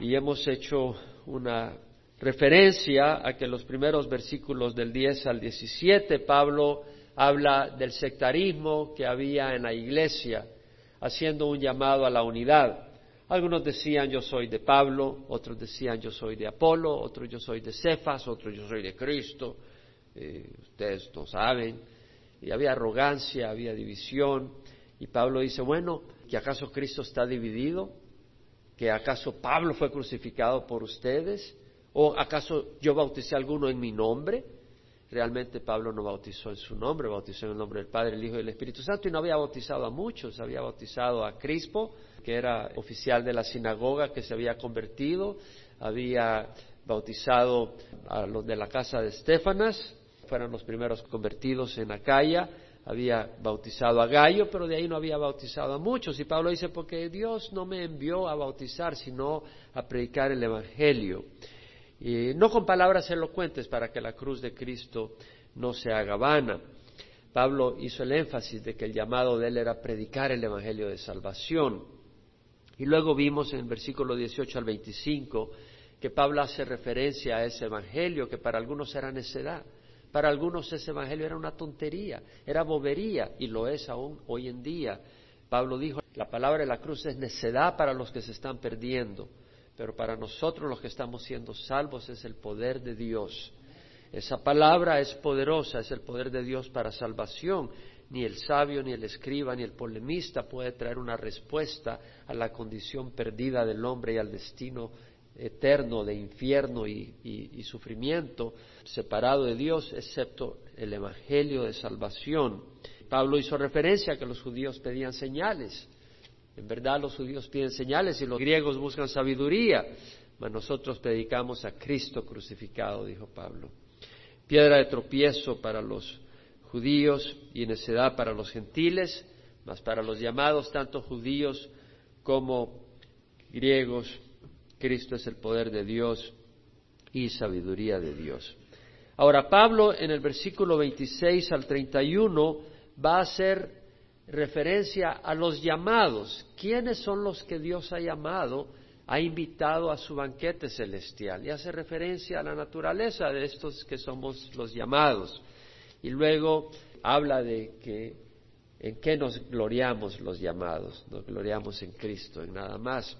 y hemos hecho una referencia a que los primeros versículos del 10 al 17 Pablo habla del sectarismo que había en la iglesia, haciendo un llamado a la unidad. Algunos decían yo soy de Pablo, otros decían yo soy de Apolo, otros yo soy de Cefas, otros yo soy de Cristo, eh, ustedes no saben. Y había arrogancia, había división. Y Pablo dice, bueno, ¿que acaso Cristo está dividido? ¿Que acaso Pablo fue crucificado por ustedes? ¿O acaso yo bauticé a alguno en mi nombre? Realmente Pablo no bautizó en su nombre, bautizó en el nombre del Padre, el Hijo y el Espíritu Santo y no había bautizado a muchos, había bautizado a Crispo, que era oficial de la sinagoga que se había convertido, había bautizado a los de la casa de Estefanas, fueron los primeros convertidos en Acaya, había bautizado a Gallo, pero de ahí no había bautizado a muchos. Y Pablo dice, porque Dios no me envió a bautizar, sino a predicar el Evangelio. Y no con palabras elocuentes para que la cruz de Cristo no se haga vana. Pablo hizo el énfasis de que el llamado de él era predicar el Evangelio de salvación. Y luego vimos en el versículo 18 al 25 que Pablo hace referencia a ese Evangelio que para algunos era necedad. Para algunos ese Evangelio era una tontería, era bobería y lo es aún hoy en día. Pablo dijo, la palabra de la cruz es necedad para los que se están perdiendo, pero para nosotros los que estamos siendo salvos es el poder de Dios. Esa palabra es poderosa, es el poder de Dios para salvación. Ni el sabio, ni el escriba, ni el polemista puede traer una respuesta a la condición perdida del hombre y al destino eterno de infierno y, sufrimiento, separado de Dios, excepto el Evangelio de salvación. Pablo hizo referencia a que los judíos pedían señales. En verdad los judíos piden señales y los griegos buscan sabiduría, mas nosotros predicamos a Cristo crucificado, dijo Pablo. Piedra de tropiezo para los judíos y necedad para los gentiles, mas para los llamados tanto judíos como griegos, Cristo es el poder de Dios y sabiduría de Dios. Ahora, Pablo en el versículo 26 al 31 va a hacer referencia a los llamados. ¿Quiénes son los que Dios ha llamado, ha invitado a su banquete celestial? Y hace referencia a la naturaleza de estos que somos los llamados. Y luego habla de que en qué nos gloriamos los llamados. Nos gloriamos en Cristo, en nada más.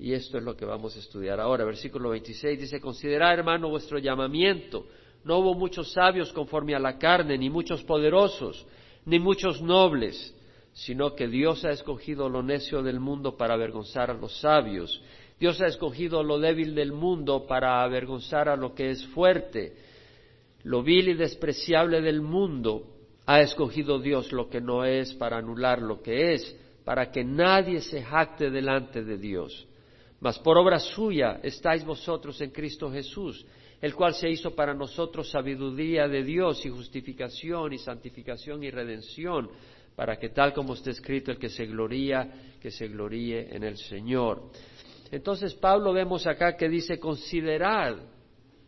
Y esto es lo que vamos a estudiar ahora. Versículo 26 dice, considerad hermano vuestro llamamiento. No hubo muchos sabios conforme a la carne, ni muchos poderosos, ni muchos nobles sino que Dios ha escogido lo necio del mundo para avergonzar a los sabios. Dios ha escogido lo débil del mundo para avergonzar a lo que es fuerte. Lo vil y despreciable del mundo ha escogido Dios lo que no es para anular lo que es, para que nadie se jacte delante de Dios. Mas por obra suya estáis vosotros en Cristo Jesús, el cual se hizo para nosotros sabiduría de Dios y justificación y santificación y redención para que tal como está escrito, el que se gloría, que se gloríe en el Señor. Entonces Pablo vemos acá que dice, considerad,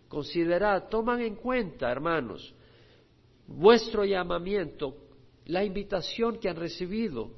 considerad, toman en cuenta, hermanos, vuestro llamamiento, la invitación que han recibido.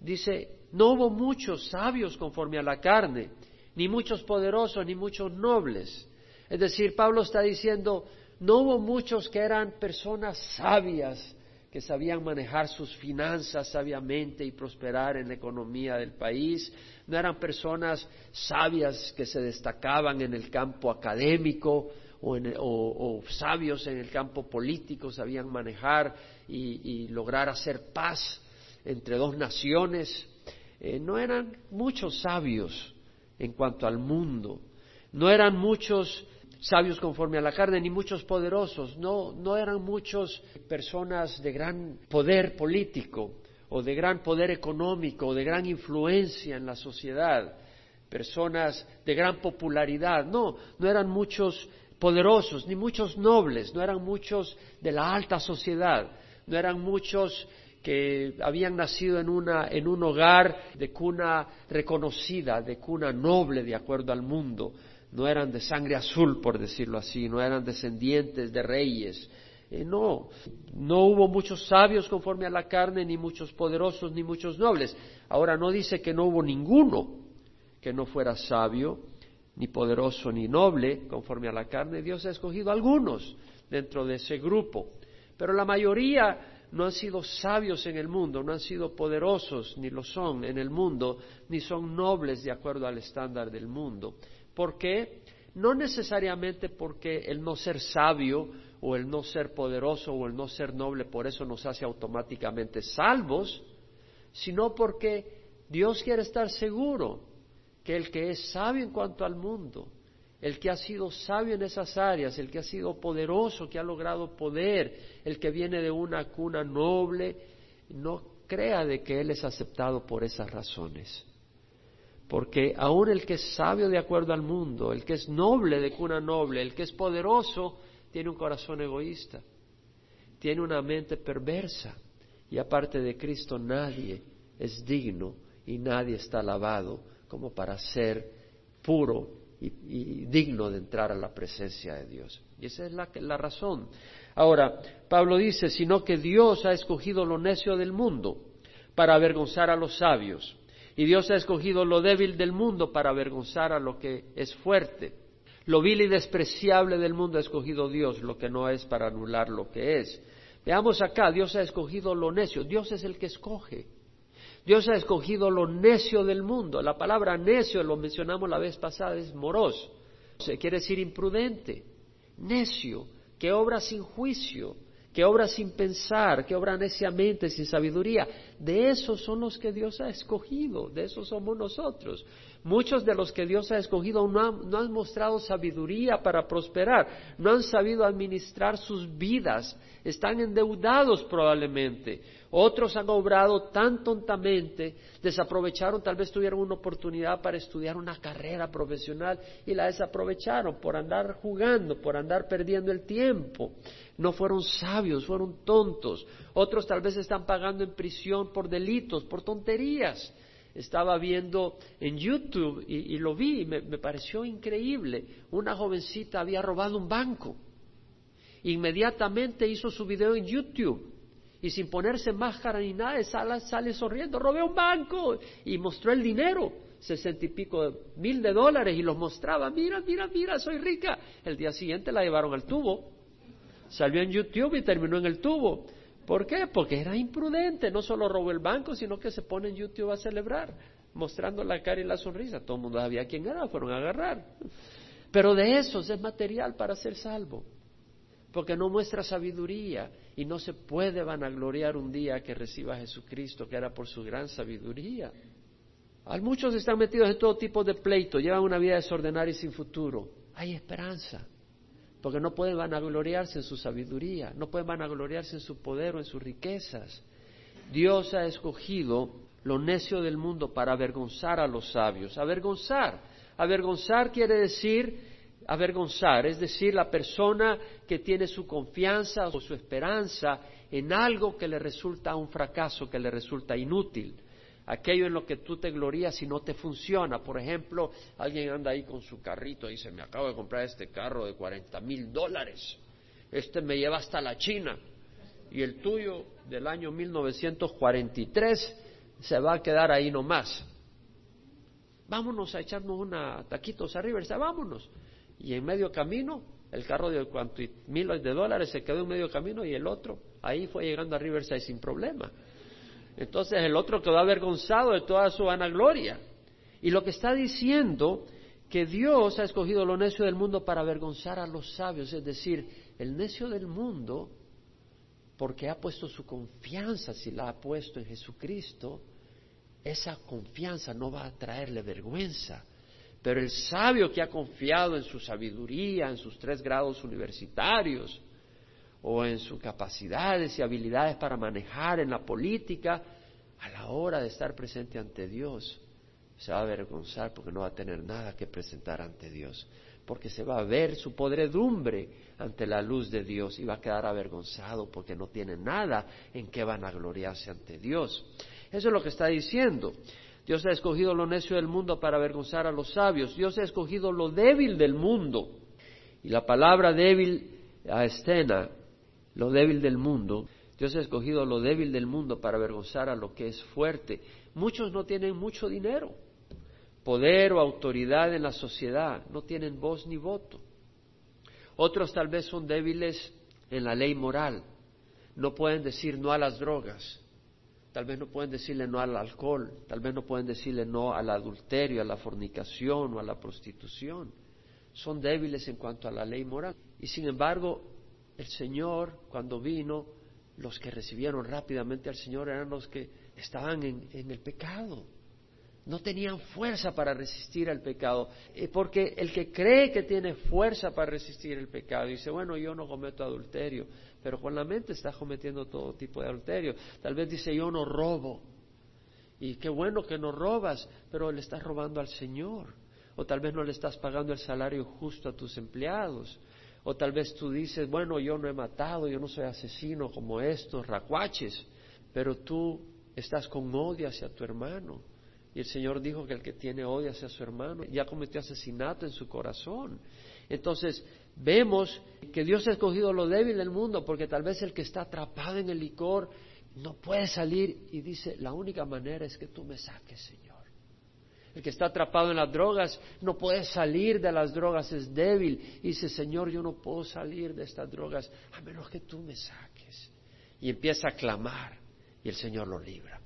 Dice, no hubo muchos sabios conforme a la carne, ni muchos poderosos, ni muchos nobles. Es decir, Pablo está diciendo, no hubo muchos que eran personas sabias, que sabían manejar sus finanzas sabiamente y prosperar en la economía del país, no eran personas sabias que se destacaban en el campo académico o, sabios en el campo político, sabían manejar y, lograr hacer paz entre dos naciones. Eh, no eran muchos sabios en cuanto al mundo, no eran muchos sabios conforme a la carne, ni muchos poderosos, no, no eran muchos personas de gran poder político o de gran poder económico o de gran influencia en la sociedad, personas de gran popularidad, no, no eran muchos poderosos, ni muchos nobles, no eran muchos de la alta sociedad, no eran muchos que habían nacido en, una, en un hogar de cuna reconocida, de cuna noble de acuerdo al mundo, no eran de sangre azul, por decirlo así, no eran descendientes de reyes. Eh, no, no hubo muchos sabios conforme a la carne, ni muchos poderosos, ni muchos nobles. Ahora no dice que no hubo ninguno que no fuera sabio, ni poderoso, ni noble, conforme a la carne. Dios ha escogido algunos dentro de ese grupo. Pero la mayoría no han sido sabios en el mundo, no han sido poderosos, ni lo son en el mundo, ni son nobles de acuerdo al estándar del mundo. ¿Por qué? No necesariamente porque el no ser sabio o el no ser poderoso o el no ser noble por eso nos hace automáticamente salvos, sino porque Dios quiere estar seguro que el que es sabio en cuanto al mundo, el que ha sido sabio en esas áreas, el que ha sido poderoso, que ha logrado poder, el que viene de una cuna noble, no crea de que Él es aceptado por esas razones. Porque aún el que es sabio de acuerdo al mundo, el que es noble de cuna noble, el que es poderoso, tiene un corazón egoísta, tiene una mente perversa. Y aparte de Cristo nadie es digno y nadie está alabado como para ser puro y, digno de entrar a la presencia de Dios. Y esa es la, la razón. Ahora, Pablo dice, sino que Dios ha escogido lo necio del mundo para avergonzar a los sabios. Y Dios ha escogido lo débil del mundo para avergonzar a lo que es fuerte. Lo vil y despreciable del mundo ha escogido Dios, lo que no es para anular lo que es. Veamos acá, Dios ha escogido lo necio. Dios es el que escoge. Dios ha escogido lo necio del mundo. La palabra necio, lo mencionamos la vez pasada, es moros. Se quiere decir imprudente, necio, que obra sin juicio, que obra sin pensar, que obra neciamente, sin sabiduría. De esos son los que Dios ha escogido, de esos somos nosotros. Muchos de los que Dios ha escogido no han, mostrado sabiduría para prosperar, no han sabido administrar sus vidas, están endeudados probablemente, otros han obrado tan tontamente, desaprovecharon, tal vez tuvieron una oportunidad para estudiar una carrera profesional y la desaprovecharon por andar jugando, por andar perdiendo el tiempo. No fueron sabios, fueron tontos. Otros tal vez están pagando en prisión por delitos, por tonterías. Estaba viendo en YouTube y, lo vi y me pareció increíble. Una jovencita había robado un banco. Inmediatamente hizo su video en YouTube y sin ponerse máscara ni nada, sale, sale sonriendo, robé un banco y mostró el dinero, sesenta y pico mil de dólares y los mostraba, mira, mira, mira, soy rica. El día siguiente la llevaron al tubo, salió en YouTube y terminó en el tubo. ¿Por qué? Porque era imprudente, no solo robó el banco, sino que se pone en YouTube a celebrar, mostrando la cara y la sonrisa. Todo el mundo sabía quién era, fueron a agarrar. Pero de esos es material para ser salvo porque no muestra sabiduría y no se puede vanagloriar un día que reciba a Jesucristo, que era por su gran sabiduría. Hay muchos están metidos en todo tipo de pleito, llevan una vida desordenada y sin futuro. Hay esperanza, porque no pueden vanagloriarse en su sabiduría, no pueden vanagloriarse en su poder o en sus riquezas. Dios ha escogido lo necio del mundo para avergonzar a los sabios. Avergonzar. Avergonzar quiere decir avergonzar, es decir, la persona que tiene su confianza o su esperanza en algo que le resulta un fracaso, que le resulta inútil, aquello en lo que tú te glorías y no te funciona. Por ejemplo, alguien anda ahí con su carrito y dice, me acabo de comprar este carro de 40 mil dólares, este me lleva hasta la China y el tuyo del año 1943 se va a quedar ahí nomás. Vámonos a echarnos una taquitos arriba, dice, vámonos y en medio camino, el carro de cuanto miles de dólares se quedó en medio camino y el otro ahí fue llegando a Riverside sin problema. Entonces el otro quedó avergonzado de toda su vanagloria. Y lo que está diciendo que Dios ha escogido lo necio del mundo para avergonzar a los sabios, es decir, el necio del mundo, porque ha puesto su confianza, si la ha puesto en Jesucristo, esa confianza no va a traerle vergüenza, pero el sabio que ha confiado en su sabiduría, en sus tres grados universitarios, o en sus capacidades y habilidades para manejar en la política, a la hora de estar presente ante Dios, se va a avergonzar porque no va a tener nada que presentar ante Dios, porque se va a ver su podredumbre ante la luz de Dios y va a quedar avergonzado porque no tiene nada en que van a gloriarse ante Dios. Eso es lo que está diciendo. Dios ha escogido lo necio del mundo para avergonzar a los sabios. Dios ha escogido lo débil del mundo. Y la palabra débil a escena, lo débil del mundo, Dios ha escogido lo débil del mundo para avergonzar a lo que es fuerte. Muchos no tienen mucho dinero, poder o autoridad en la sociedad, no tienen voz ni voto. Otros tal vez son débiles en la ley moral, no pueden decir no a las drogas, tal vez no pueden decirle no al alcohol, tal vez no pueden decirle no al adulterio, a la fornicación o a la prostitución. Son débiles en cuanto a la ley moral. Y sin embargo, el Señor, cuando vino, los que recibieron rápidamente al Señor eran los que estaban en, el pecado no tenían fuerza para resistir al pecado. Eh, porque el que cree que tiene fuerza para resistir el pecado dice, bueno, yo no cometo adulterio, pero con la mente está cometiendo todo tipo de adulterio. Tal vez dice, yo no robo. Y qué bueno que no robas, pero le estás robando al Señor. O tal vez no le estás pagando el salario justo a tus empleados. O tal vez tú dices, bueno, yo no he matado, yo no soy asesino como estos racuaches, pero tú estás con odio hacia tu hermano y el Señor dijo que el que tiene odio hacia su hermano ya cometió asesinato en su corazón. Entonces, vemos que Dios ha escogido lo débil del mundo porque tal vez el que está atrapado en el licor no puede salir y dice, la única manera es que tú me saques, Señor. El que está atrapado en las drogas no puede salir de las drogas, es débil. Y dice, Señor, yo no puedo salir de estas drogas a menos que tú me saques. Y empieza a clamar y el Señor lo libra.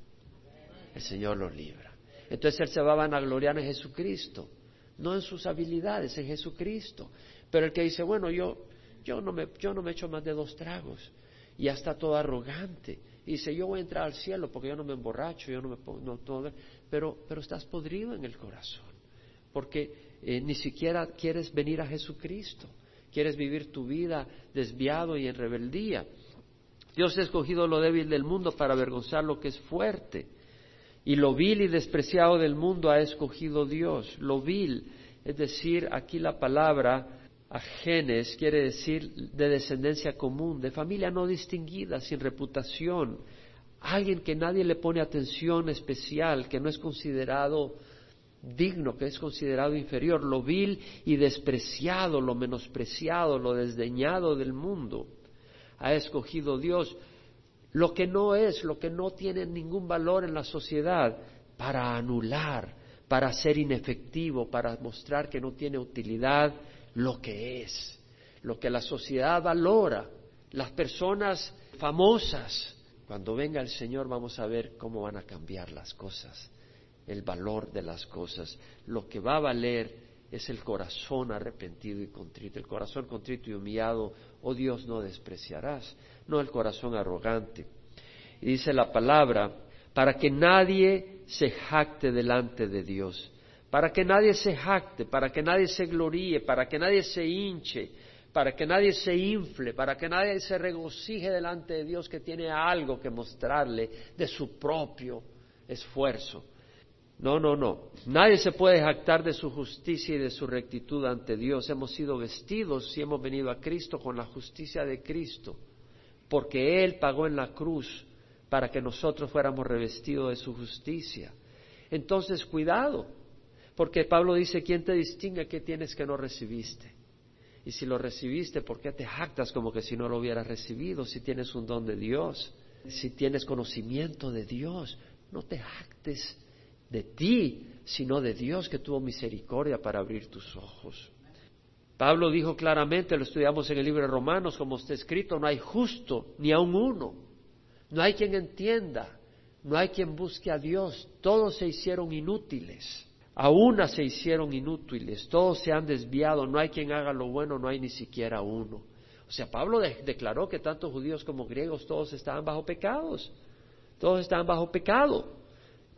El Señor lo libra. Entonces él se va a vanagloriar en Jesucristo, no en sus habilidades, en Jesucristo. Pero el que dice, bueno, yo, yo, no, me, yo no me echo más de dos tragos, y ya está todo arrogante. Y dice, yo voy a entrar al cielo porque yo no me emborracho, yo no me pongo, no, pero, pero estás podrido en el corazón, porque eh, ni siquiera quieres venir a Jesucristo, quieres vivir tu vida desviado y en rebeldía. Dios ha escogido lo débil del mundo para avergonzar lo que es fuerte y lo vil y despreciado del mundo ha escogido Dios. Lo vil, es decir, aquí la palabra ajenes quiere decir de descendencia común, de familia no distinguida, sin reputación, alguien que nadie le pone atención especial, que no es considerado digno, que es considerado inferior, lo vil y despreciado, lo menospreciado, lo desdeñado del mundo. Ha escogido Dios lo que no es, lo que no tiene ningún valor en la sociedad, para anular, para ser inefectivo, para mostrar que no tiene utilidad lo que es, lo que la sociedad valora, las personas famosas. Cuando venga el Señor vamos a ver cómo van a cambiar las cosas, el valor de las cosas. Lo que va a valer es el corazón arrepentido y contrito, el corazón contrito y humillado, oh Dios, no despreciarás no el corazón arrogante. Y dice la palabra, para que nadie se jacte delante de Dios, para que nadie se jacte, para que nadie se gloríe, para que nadie se hinche, para que nadie se infle, para que nadie se regocije delante de Dios que tiene algo que mostrarle de su propio esfuerzo. No, no, no. Nadie se puede jactar de su justicia y de su rectitud ante Dios. Hemos sido vestidos si hemos venido a Cristo con la justicia de Cristo porque Él pagó en la cruz para que nosotros fuéramos revestidos de su justicia. Entonces, cuidado, porque Pablo dice, ¿quién te distingue qué tienes que no recibiste? Y si lo recibiste, ¿por qué te jactas como que si no lo hubieras recibido? Si tienes un don de Dios, si tienes conocimiento de Dios, no te jactes de ti, sino de Dios que tuvo misericordia para abrir tus ojos. Pablo dijo claramente, lo estudiamos en el libro de Romanos, como está escrito, no hay justo ni aun uno, no hay quien entienda, no hay quien busque a Dios, todos se hicieron inútiles, a una se hicieron inútiles, todos se han desviado, no hay quien haga lo bueno, no hay ni siquiera uno. O sea, Pablo declaró que tanto judíos como griegos todos estaban bajo pecados, todos estaban bajo pecado.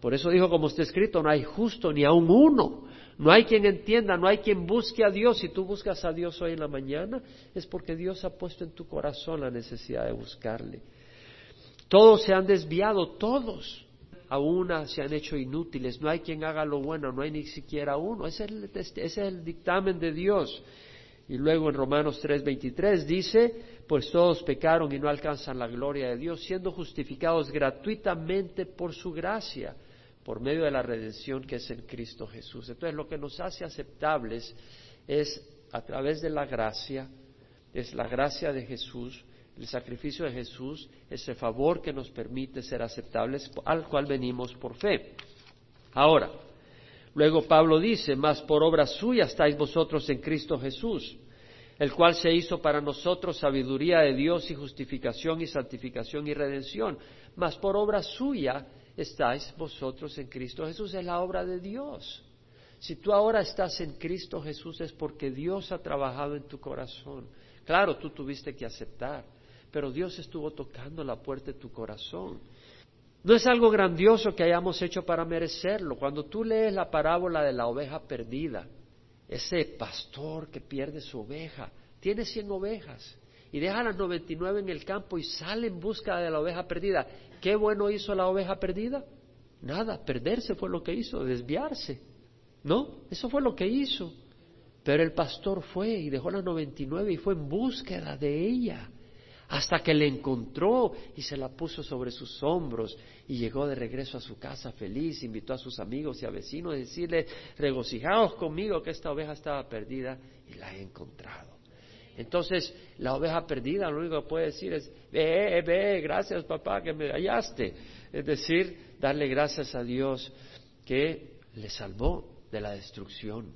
Por eso dijo, como está escrito, no hay justo ni aun uno. No hay quien entienda, no hay quien busque a Dios. Si tú buscas a Dios hoy en la mañana, es porque Dios ha puesto en tu corazón la necesidad de buscarle. Todos se han desviado, todos. A una se han hecho inútiles. No hay quien haga lo bueno, no hay ni siquiera uno. Ese es el, ese es el dictamen de Dios. Y luego en Romanos 3:23 dice, pues todos pecaron y no alcanzan la gloria de Dios, siendo justificados gratuitamente por su gracia por medio de la redención que es en Cristo Jesús. Entonces lo que nos hace aceptables es a través de la gracia, es la gracia de Jesús, el sacrificio de Jesús, ese favor que nos permite ser aceptables, al cual venimos por fe. Ahora, Luego Pablo dice, mas por obra suya estáis vosotros en Cristo Jesús, el cual se hizo para nosotros sabiduría de Dios y justificación y santificación y redención, mas por obra suya estáis vosotros en Cristo Jesús, es la obra de Dios. Si tú ahora estás en Cristo Jesús es porque Dios ha trabajado en tu corazón. Claro, tú tuviste que aceptar, pero Dios estuvo tocando la puerta de tu corazón. No es algo grandioso que hayamos hecho para merecerlo. Cuando tú lees la parábola de la oveja perdida, ese pastor que pierde su oveja, tiene cien ovejas y deja las noventa y nueve en el campo y sale en busca de la oveja perdida. ¿Qué bueno hizo la oveja perdida? Nada, perderse fue lo que hizo, desviarse. ¿No? Eso fue lo que hizo. Pero el pastor fue y dejó las noventa y nueve y fue en búsqueda de ella hasta que le encontró y se la puso sobre sus hombros y llegó de regreso a su casa feliz, invitó a sus amigos y a vecinos a decirle, regocijaos conmigo que esta oveja estaba perdida y la he encontrado. Entonces, la oveja perdida lo único que puede decir es, ve, ve, gracias papá que me hallaste. Es decir, darle gracias a Dios que le salvó de la destrucción.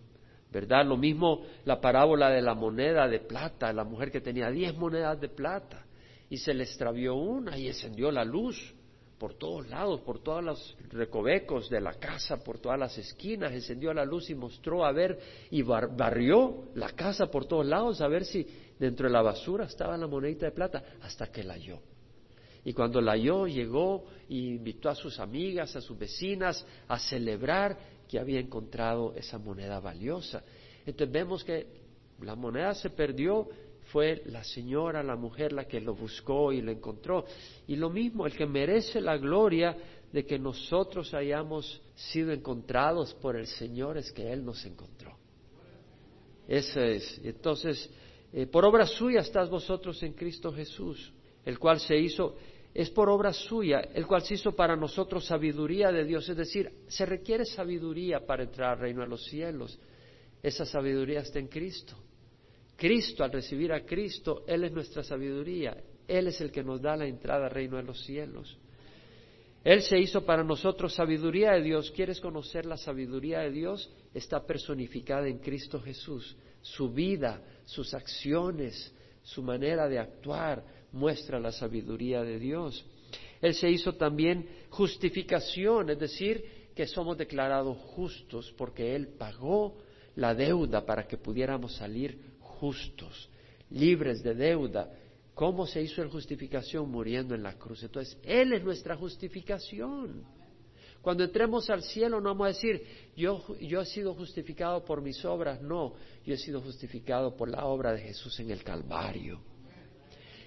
¿Verdad? Lo mismo la parábola de la moneda de plata, la mujer que tenía diez monedas de plata y se le extravió una y encendió la luz por todos lados, por todos los recovecos de la casa, por todas las esquinas, encendió la luz y mostró a ver y barrió la casa por todos lados a ver si dentro de la basura estaba la monedita de plata hasta que la halló. Y cuando la halló, llegó e invitó a sus amigas, a sus vecinas a celebrar que había encontrado esa moneda valiosa. Entonces vemos que la moneda se perdió, fue la señora, la mujer la que lo buscó y lo encontró. Y lo mismo, el que merece la gloria de que nosotros hayamos sido encontrados por el Señor es que Él nos encontró. Eso es. Entonces, eh, por obra suya estás vosotros en Cristo Jesús, el cual se hizo es por obra suya, el cual se hizo para nosotros sabiduría de Dios. Es decir, se requiere sabiduría para entrar al reino de los cielos. Esa sabiduría está en Cristo. Cristo, al recibir a Cristo, Él es nuestra sabiduría. Él es el que nos da la entrada al reino de los cielos. Él se hizo para nosotros sabiduría de Dios. ¿Quieres conocer la sabiduría de Dios? Está personificada en Cristo Jesús. Su vida, sus acciones, su manera de actuar, muestra la sabiduría de Dios. Él se hizo también justificación, es decir, que somos declarados justos porque Él pagó la deuda para que pudiéramos salir justos, libres de deuda. ¿Cómo se hizo la justificación? Muriendo en la cruz. Entonces, Él es nuestra justificación. Cuando entremos al cielo no vamos a decir, yo, yo he sido justificado por mis obras, no, yo he sido justificado por la obra de Jesús en el Calvario.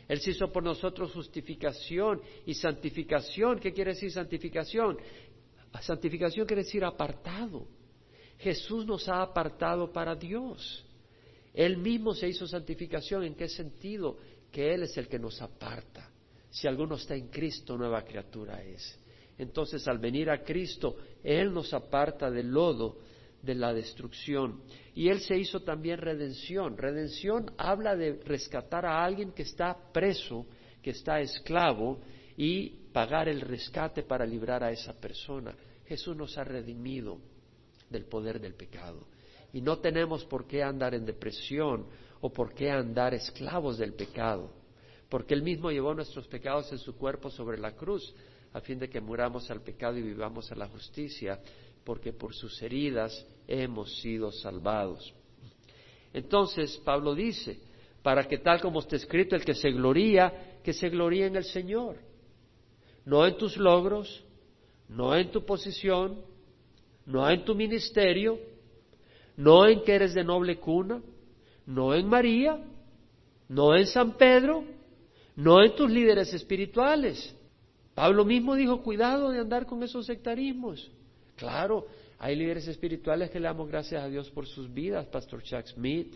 Él se hizo por nosotros justificación y santificación. ¿Qué quiere decir santificación? Santificación quiere decir apartado. Jesús nos ha apartado para Dios. Él mismo se hizo santificación. ¿En qué sentido? Que Él es el que nos aparta. Si alguno está en Cristo, nueva criatura es. Entonces, al venir a Cristo, Él nos aparta del lodo de la destrucción. Y Él se hizo también redención. Redención habla de rescatar a alguien que está preso, que está esclavo, y pagar el rescate para librar a esa persona. Jesús nos ha redimido del poder del pecado. Y no tenemos por qué andar en depresión o por qué andar esclavos del pecado, porque Él mismo llevó nuestros pecados en su cuerpo sobre la cruz, a fin de que muramos al pecado y vivamos a la justicia porque por sus heridas hemos sido salvados. Entonces Pablo dice, para que tal como está escrito, el que se gloría, que se gloríe en el Señor, no en tus logros, no en tu posición, no en tu ministerio, no en que eres de noble cuna, no en María, no en San Pedro, no en tus líderes espirituales. Pablo mismo dijo, cuidado de andar con esos sectarismos. Claro, hay líderes espirituales que le damos gracias a Dios por sus vidas, Pastor Chuck Smith,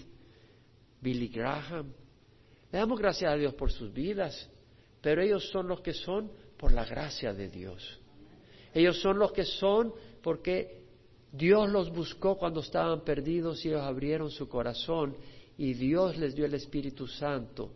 Billy Graham. Le damos gracias a Dios por sus vidas, pero ellos son los que son por la gracia de Dios. Ellos son los que son porque Dios los buscó cuando estaban perdidos y ellos abrieron su corazón y Dios les dio el Espíritu Santo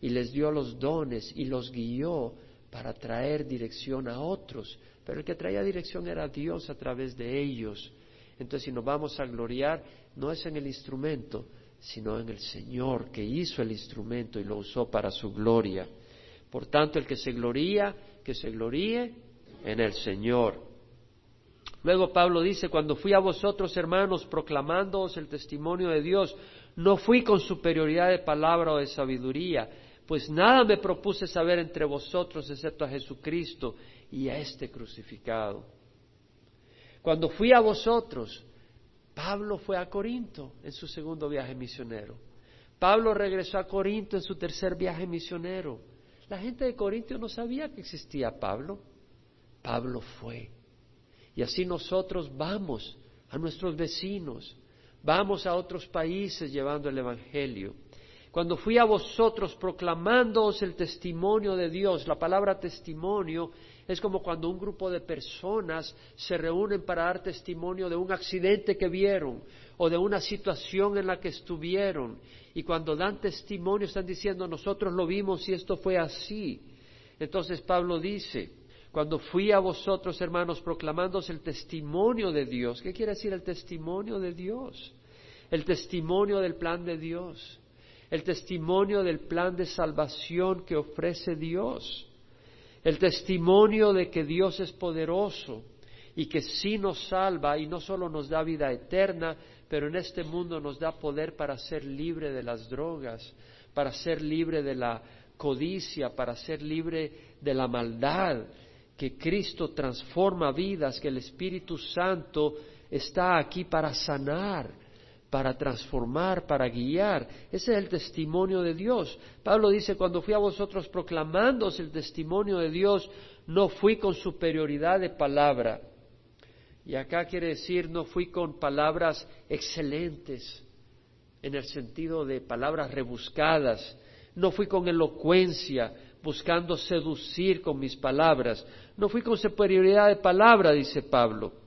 y les dio los dones y los guió para traer dirección a otros pero el que traía dirección era Dios a través de ellos. Entonces, si nos vamos a gloriar, no es en el instrumento, sino en el Señor que hizo el instrumento y lo usó para su gloria. Por tanto, el que se gloría, que se gloríe en el Señor. Luego Pablo dice, cuando fui a vosotros, hermanos, proclamándoos el testimonio de Dios, no fui con superioridad de palabra o de sabiduría, pues nada me propuse saber entre vosotros excepto a Jesucristo y a este crucificado. Cuando fui a vosotros, Pablo fue a Corinto en su segundo viaje misionero. Pablo regresó a Corinto en su tercer viaje misionero. La gente de Corinto no sabía que existía Pablo. Pablo fue. Y así nosotros vamos a nuestros vecinos, vamos a otros países llevando el Evangelio. Cuando fui a vosotros proclamándoos el testimonio de Dios, la palabra testimonio es como cuando un grupo de personas se reúnen para dar testimonio de un accidente que vieron o de una situación en la que estuvieron. Y cuando dan testimonio están diciendo nosotros lo vimos y esto fue así. Entonces Pablo dice, cuando fui a vosotros, hermanos, proclamándoos el testimonio de Dios, ¿qué quiere decir el testimonio de Dios? El testimonio del plan de Dios, el testimonio del plan de salvación que ofrece Dios el testimonio de que Dios es poderoso y que sí nos salva y no solo nos da vida eterna, pero en este mundo nos da poder para ser libre de las drogas, para ser libre de la codicia, para ser libre de la maldad, que Cristo transforma vidas, que el Espíritu Santo está aquí para sanar, para transformar, para guiar. Ese es el testimonio de Dios. Pablo dice, cuando fui a vosotros proclamándoos el testimonio de Dios, no fui con superioridad de palabra. Y acá quiere decir, no fui con palabras excelentes, en el sentido de palabras rebuscadas. No fui con elocuencia, buscando seducir con mis palabras. No fui con superioridad de palabra, dice Pablo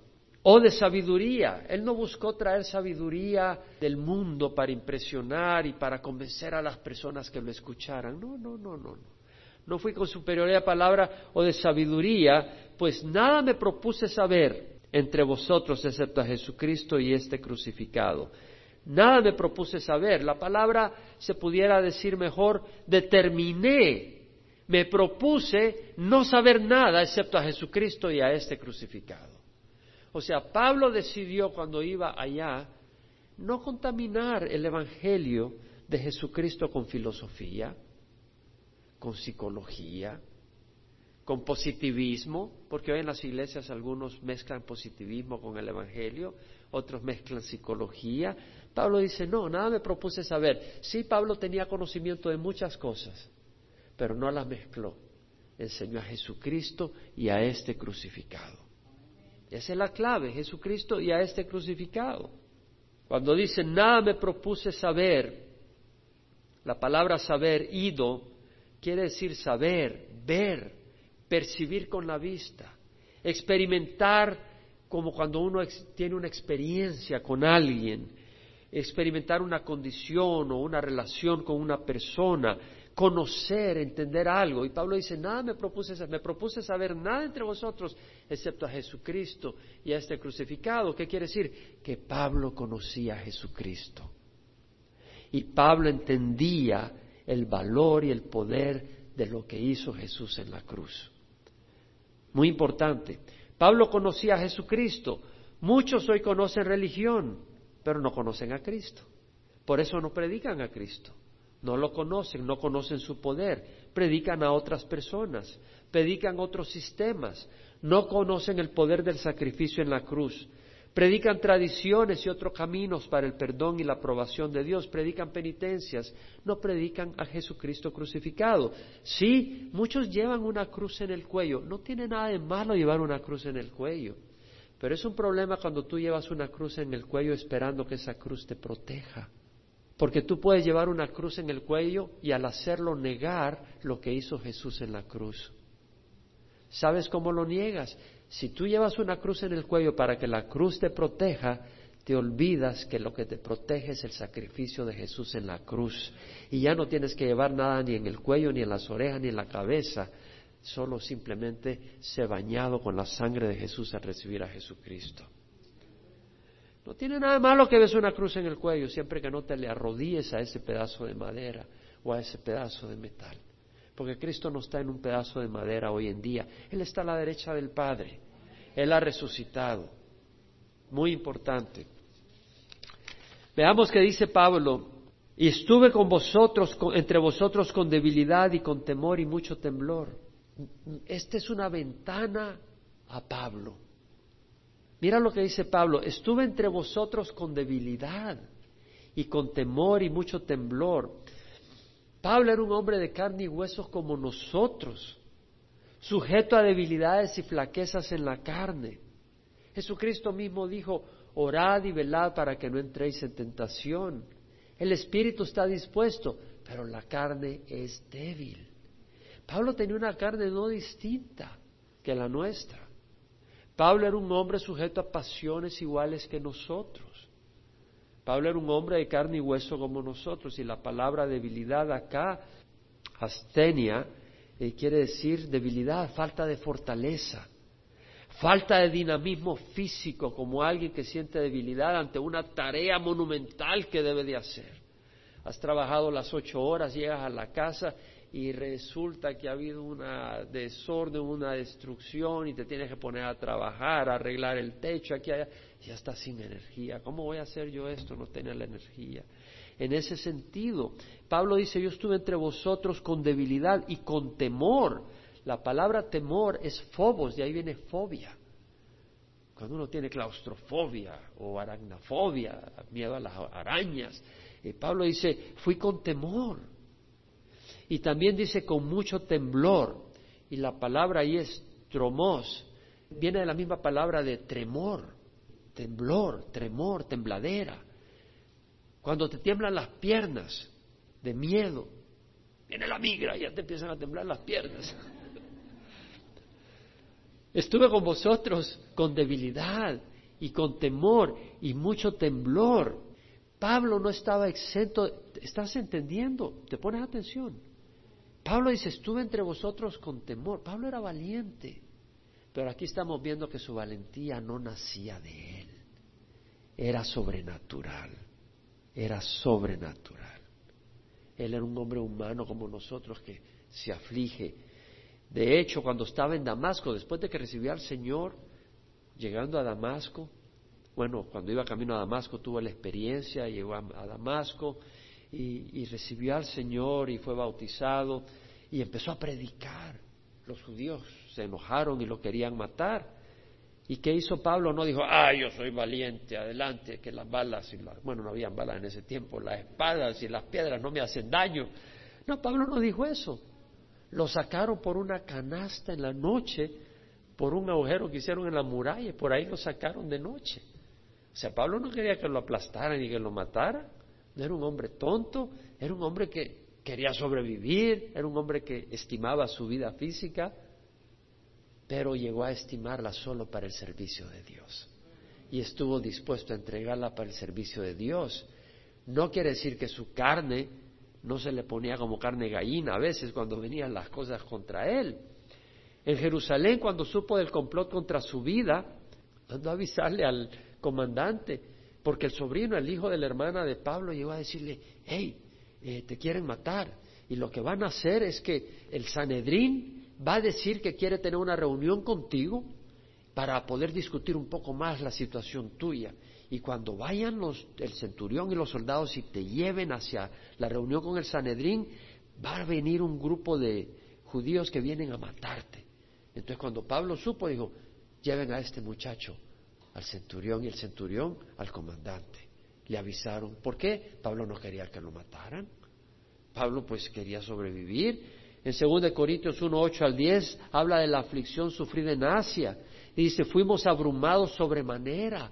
o de sabiduría. Él no buscó traer sabiduría del mundo para impresionar y para convencer a las personas que lo escucharan. No, no, no, no. No, fui con superioridad de palabra o de sabiduría, pues nada me propuse saber entre vosotros excepto a Jesucristo y este crucificado. Nada me propuse saber. La palabra se pudiera decir mejor, determiné, me propuse no saber nada excepto a Jesucristo y a este crucificado. O sea, Pablo decidió cuando iba allá no contaminar el Evangelio de Jesucristo con filosofía, con psicología, con positivismo, porque hoy en las iglesias algunos mezclan positivismo con el Evangelio, otros mezclan psicología. Pablo dice, no, nada me propuse saber. Sí, Pablo tenía conocimiento de muchas cosas, pero no las mezcló. Enseñó a Jesucristo y a este crucificado. Esa es la clave, Jesucristo y a este crucificado. Cuando dice, nada me propuse saber, la palabra saber, ido, quiere decir saber, ver, percibir con la vista, experimentar como cuando uno tiene una experiencia con alguien, experimentar una condición o una relación con una persona, conocer, entender algo. Y Pablo dice, nada me propuse, me propuse saber nada entre vosotros excepto a Jesucristo y a este crucificado. ¿Qué quiere decir? Que Pablo conocía a Jesucristo. Y Pablo entendía el valor y el poder de lo que hizo Jesús en la cruz. Muy importante. Pablo conocía a Jesucristo. Muchos hoy conocen religión, pero no conocen a Cristo. Por eso no predican a Cristo. No lo conocen, no conocen su poder, predican a otras personas, predican otros sistemas, no conocen el poder del sacrificio en la cruz, predican tradiciones y otros caminos para el perdón y la aprobación de Dios, predican penitencias, no predican a Jesucristo crucificado. Sí, muchos llevan una cruz en el cuello, no tiene nada de malo llevar una cruz en el cuello, pero es un problema cuando tú llevas una cruz en el cuello esperando que esa cruz te proteja. Porque tú puedes llevar una cruz en el cuello y al hacerlo negar lo que hizo Jesús en la cruz. ¿Sabes cómo lo niegas? Si tú llevas una cruz en el cuello para que la cruz te proteja, te olvidas que lo que te protege es el sacrificio de Jesús en la cruz. Y ya no tienes que llevar nada ni en el cuello, ni en las orejas, ni en la cabeza. Solo simplemente ser bañado con la sangre de Jesús al recibir a Jesucristo. No tiene nada de malo que ves una cruz en el cuello, siempre que no te le arrodilles a ese pedazo de madera o a ese pedazo de metal. Porque Cristo no está en un pedazo de madera hoy en día, Él está a la derecha del Padre, Él ha resucitado. Muy importante. Veamos que dice Pablo, y estuve con vosotros, entre vosotros con debilidad y con temor y mucho temblor. Esta es una ventana a Pablo. Mira lo que dice Pablo, estuve entre vosotros con debilidad y con temor y mucho temblor. Pablo era un hombre de carne y huesos como nosotros, sujeto a debilidades y flaquezas en la carne. Jesucristo mismo dijo, orad y velad para que no entréis en tentación. El espíritu está dispuesto, pero la carne es débil. Pablo tenía una carne no distinta que la nuestra. Pablo era un hombre sujeto a pasiones iguales que nosotros. Pablo era un hombre de carne y hueso como nosotros y la palabra debilidad acá, astenia, eh, quiere decir debilidad, falta de fortaleza, falta de dinamismo físico, como alguien que siente debilidad ante una tarea monumental que debe de hacer. Has trabajado las ocho horas, llegas a la casa y resulta que ha habido una desorden, una destrucción y te tienes que poner a trabajar, a arreglar el techo aquí allá, ya estás sin energía. ¿Cómo voy a hacer yo esto? No tener la energía. En ese sentido, Pablo dice, yo estuve entre vosotros con debilidad y con temor. La palabra temor es fobos, de ahí viene fobia. Cuando uno tiene claustrofobia o aracnafobia, miedo a las arañas, eh, Pablo dice, fui con temor y también dice con mucho temblor. Y la palabra ahí es tromos. Viene de la misma palabra de tremor, temblor, tremor, tembladera. Cuando te tiemblan las piernas de miedo, viene la migra y ya te empiezan a temblar las piernas. Estuve con vosotros con debilidad y con temor y mucho temblor. Pablo no estaba exento, ¿estás entendiendo? ¿Te pones atención? Pablo dice, estuve entre vosotros con temor. Pablo era valiente, pero aquí estamos viendo que su valentía no nacía de él, era sobrenatural, era sobrenatural. Él era un hombre humano como nosotros que se aflige. De hecho, cuando estaba en Damasco, después de que recibió al Señor, llegando a Damasco, bueno, cuando iba camino a Damasco tuvo la experiencia, llegó a, a Damasco, y, recibió al Señor y fue bautizado y empezó a predicar. Los judíos se enojaron y lo querían matar. ¿Y qué hizo Pablo? No dijo, ah, yo soy valiente, adelante, que las balas, y las, bueno, no habían balas en ese tiempo, las espadas y las piedras no me hacen daño. No, Pablo no dijo eso. Lo sacaron por una canasta en la noche, por un agujero que hicieron en la muralla, por ahí lo sacaron de noche. O sea, Pablo no quería que lo aplastaran y que lo mataran. No era un hombre tonto, era un hombre que quería sobrevivir, era un hombre que estimaba su vida física, pero llegó a estimarla solo para el servicio de Dios. Y estuvo dispuesto a entregarla para el servicio de Dios. No quiere decir que su carne no se le ponía como carne gallina a veces cuando venían las cosas contra él. En Jerusalén, cuando supo del complot contra su vida, mandó a avisarle al comandante, porque el sobrino, el hijo de la hermana de Pablo, llegó a decirle, hey, eh, te quieren matar. Y lo que van a hacer es que el Sanedrín va a decir que quiere tener una reunión contigo para poder discutir un poco más la situación tuya. Y cuando vayan los, el centurión y los soldados y te lleven hacia la reunión con el Sanedrín, va a venir un grupo de judíos que vienen a matarte. Entonces cuando Pablo supo, dijo, lleven a este muchacho al centurión y el centurión al comandante. Le avisaron. ¿Por qué? Pablo no quería que lo mataran. Pablo pues quería sobrevivir. En 2 Corintios 1, 8 al 10 habla de la aflicción sufrida en Asia. Y dice, fuimos abrumados sobremanera,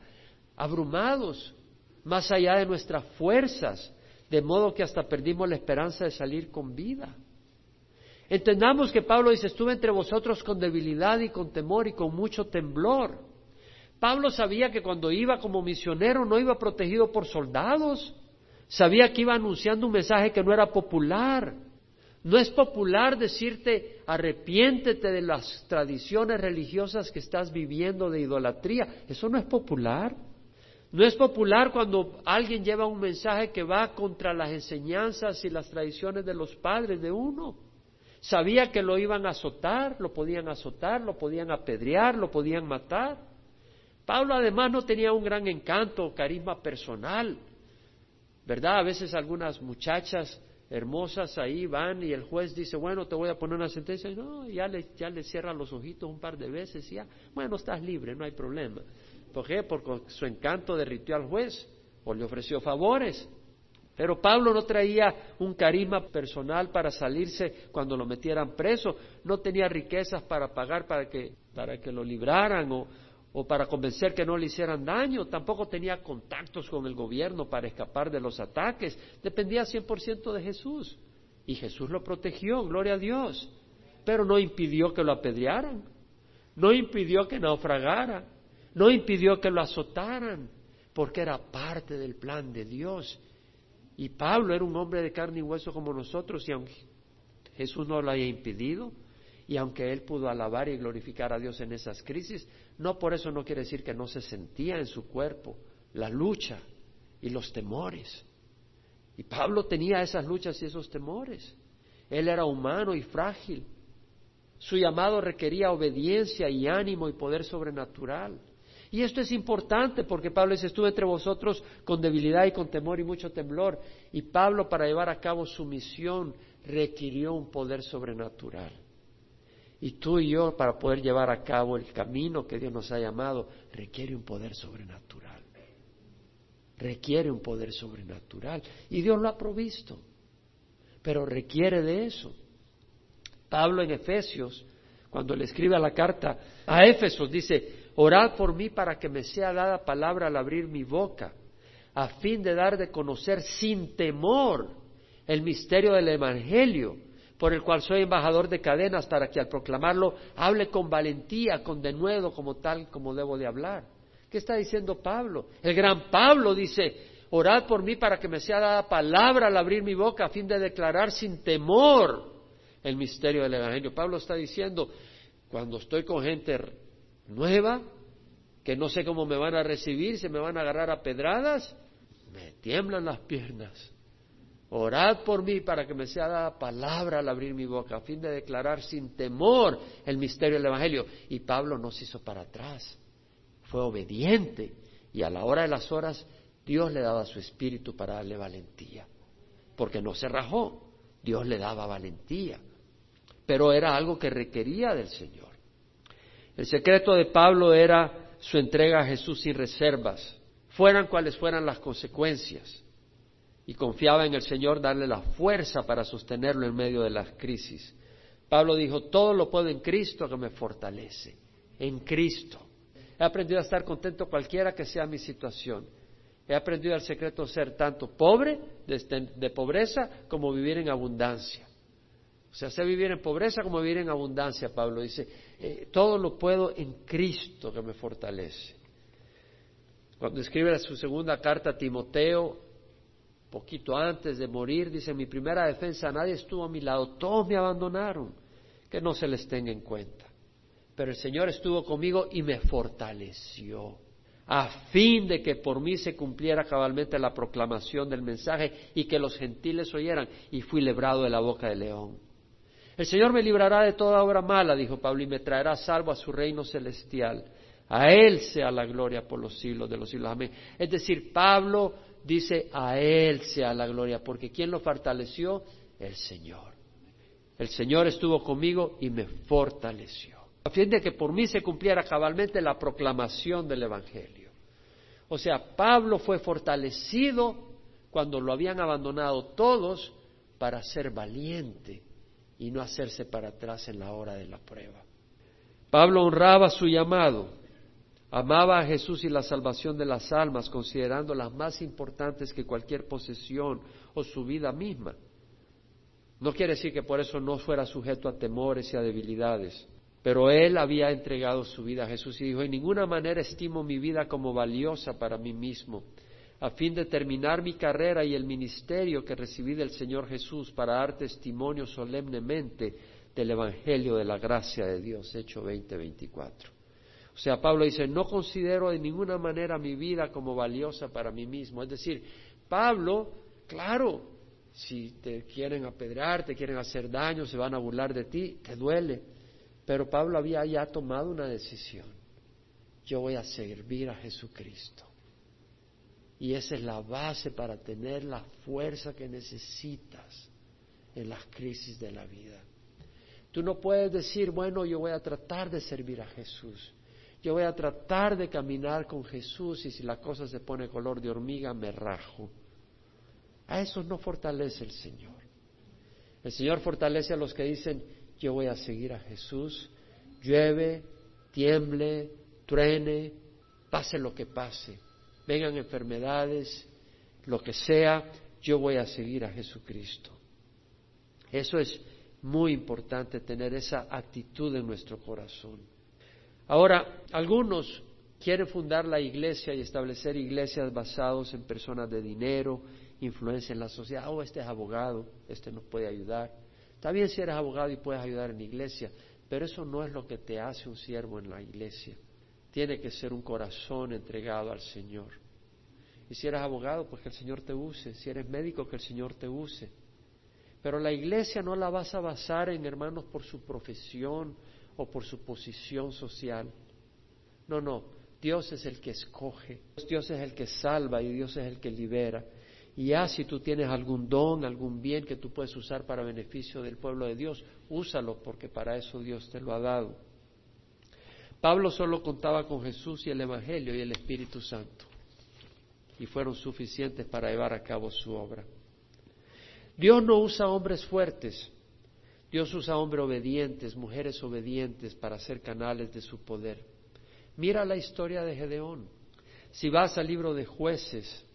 abrumados, más allá de nuestras fuerzas, de modo que hasta perdimos la esperanza de salir con vida. Entendamos que Pablo dice, estuve entre vosotros con debilidad y con temor y con mucho temblor. Pablo sabía que cuando iba como misionero no iba protegido por soldados, sabía que iba anunciando un mensaje que no era popular. No es popular decirte arrepiéntete de las tradiciones religiosas que estás viviendo de idolatría. Eso no es popular. No es popular cuando alguien lleva un mensaje que va contra las enseñanzas y las tradiciones de los padres de uno. Sabía que lo iban a azotar, lo podían azotar, lo podían apedrear, lo podían matar. Pablo además no tenía un gran encanto o carisma personal. ¿Verdad? A veces algunas muchachas hermosas ahí van y el juez dice, bueno, te voy a poner una sentencia. Y no, ya le, ya le cierra los ojitos un par de veces y ya, bueno, estás libre, no hay problema. ¿Por qué? Porque su encanto derritió al juez o le ofreció favores. Pero Pablo no traía un carisma personal para salirse cuando lo metieran preso, no tenía riquezas para pagar para que, para que lo libraran o, o para convencer que no le hicieran daño, tampoco tenía contactos con el gobierno para escapar de los ataques, dependía 100% de Jesús. Y Jesús lo protegió, gloria a Dios, pero no impidió que lo apedrearan, no impidió que naufragara, no impidió que lo azotaran, porque era parte del plan de Dios. Y Pablo era un hombre de carne y hueso como nosotros, y aunque Jesús no lo haya impedido, y aunque él pudo alabar y glorificar a Dios en esas crisis, no por eso no quiere decir que no se sentía en su cuerpo la lucha y los temores. Y Pablo tenía esas luchas y esos temores. Él era humano y frágil. Su llamado requería obediencia y ánimo y poder sobrenatural. Y esto es importante porque Pablo dice, estuve entre vosotros con debilidad y con temor y mucho temblor. Y Pablo para llevar a cabo su misión requirió un poder sobrenatural. Y tú y yo para poder llevar a cabo el camino que Dios nos ha llamado requiere un poder sobrenatural. Requiere un poder sobrenatural. Y Dios lo ha provisto. Pero requiere de eso. Pablo en Efesios, cuando le escribe la carta a Éfesos, dice, Orad por mí para que me sea dada palabra al abrir mi boca, a fin de dar de conocer sin temor el misterio del Evangelio, por el cual soy embajador de cadenas, para que al proclamarlo hable con valentía, con denuedo, como tal como debo de hablar. ¿Qué está diciendo Pablo? El gran Pablo dice, orad por mí para que me sea dada palabra al abrir mi boca, a fin de declarar sin temor el misterio del Evangelio. Pablo está diciendo, cuando estoy con gente nueva, que no sé cómo me van a recibir, se me van a agarrar a pedradas, me tiemblan las piernas. Orad por mí para que me sea dada palabra al abrir mi boca, a fin de declarar sin temor el misterio del Evangelio. Y Pablo no se hizo para atrás, fue obediente. Y a la hora de las horas Dios le daba su espíritu para darle valentía, porque no se rajó, Dios le daba valentía, pero era algo que requería del Señor. El secreto de Pablo era su entrega a Jesús sin reservas, fueran cuales fueran las consecuencias, y confiaba en el Señor darle la fuerza para sostenerlo en medio de las crisis. Pablo dijo, todo lo puedo en Cristo que me fortalece, en Cristo. He aprendido a estar contento cualquiera que sea mi situación. He aprendido el secreto de ser tanto pobre, de, de pobreza, como vivir en abundancia. O sea, sé vivir en pobreza como vivir en abundancia, Pablo dice. Eh, todo lo puedo en Cristo que me fortalece. Cuando escribe su segunda carta a Timoteo, poquito antes de morir, dice, mi primera defensa, nadie estuvo a mi lado, todos me abandonaron, que no se les tenga en cuenta. Pero el Señor estuvo conmigo y me fortaleció, a fin de que por mí se cumpliera cabalmente la proclamación del mensaje y que los gentiles oyeran, y fui librado de la boca del león. El Señor me librará de toda obra mala, dijo Pablo, y me traerá salvo a su reino celestial. A Él sea la gloria por los siglos de los siglos. Amén. Es decir, Pablo dice, a Él sea la gloria, porque ¿quién lo fortaleció? El Señor. El Señor estuvo conmigo y me fortaleció. A fin de que por mí se cumpliera cabalmente la proclamación del Evangelio. O sea, Pablo fue fortalecido cuando lo habían abandonado todos para ser valiente y no hacerse para atrás en la hora de la prueba. Pablo honraba su llamado, amaba a Jesús y la salvación de las almas, considerándolas más importantes que cualquier posesión o su vida misma. No quiere decir que por eso no fuera sujeto a temores y a debilidades, pero él había entregado su vida a Jesús y dijo, en ninguna manera estimo mi vida como valiosa para mí mismo a fin de terminar mi carrera y el ministerio que recibí del Señor Jesús para dar testimonio solemnemente del Evangelio de la gracia de Dios, Hecho 20, 24. O sea, Pablo dice, no considero de ninguna manera mi vida como valiosa para mí mismo. Es decir, Pablo, claro, si te quieren apedrear, te quieren hacer daño, se van a burlar de ti, te duele. Pero Pablo había ya tomado una decisión. Yo voy a servir a Jesucristo. Y esa es la base para tener la fuerza que necesitas en las crisis de la vida. Tú no puedes decir, bueno, yo voy a tratar de servir a Jesús. Yo voy a tratar de caminar con Jesús y si la cosa se pone color de hormiga, me rajo. A eso no fortalece el Señor. El Señor fortalece a los que dicen, yo voy a seguir a Jesús, llueve, tiemble, truene, pase lo que pase, vengan enfermedades, lo que sea, yo voy a seguir a Jesucristo. Eso es muy importante, tener esa actitud en nuestro corazón. Ahora, algunos quieren fundar la iglesia y establecer iglesias basados en personas de dinero, influencia en la sociedad. Oh, este es abogado, este nos puede ayudar. Está bien si eres abogado y puedes ayudar en la iglesia, pero eso no es lo que te hace un siervo en la iglesia. Tiene que ser un corazón entregado al Señor. Y si eres abogado, pues que el Señor te use. Si eres médico, que el Señor te use. Pero la iglesia no la vas a basar en hermanos por su profesión o por su posición social. No, no. Dios es el que escoge. Dios es el que salva y Dios es el que libera. Y ya si tú tienes algún don, algún bien que tú puedes usar para beneficio del pueblo de Dios, úsalo porque para eso Dios te lo ha dado. Pablo solo contaba con Jesús y el Evangelio y el Espíritu Santo, y fueron suficientes para llevar a cabo su obra. Dios no usa hombres fuertes, Dios usa hombres obedientes, mujeres obedientes para ser canales de su poder. Mira la historia de Gedeón. Si vas al libro de jueces,